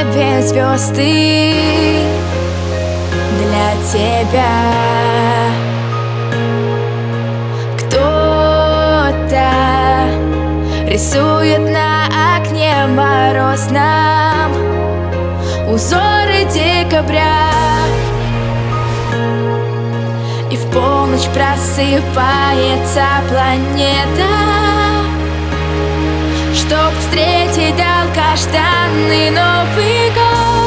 небе звезды для тебя. Кто-то рисует на окне морозном узоры декабря. И в полночь просыпается планета Чтоб встретить долгожданный Новый год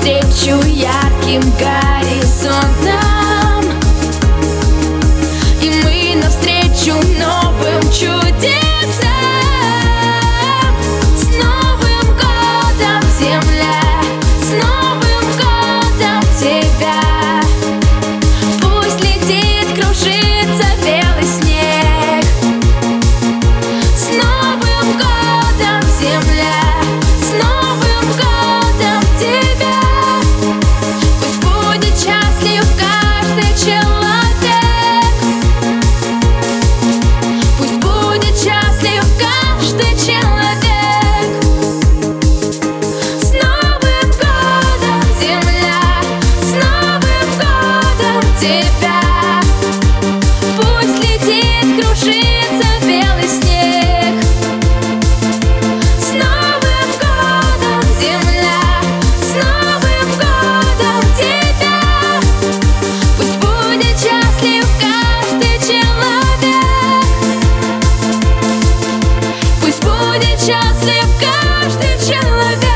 навстречу ярким горизонтам Пусть летит, кружится белый снег С Новым годом, Земля! С Новым годом тебя! Пусть будет счастлив каждый человек Пусть будет счастлив каждый человек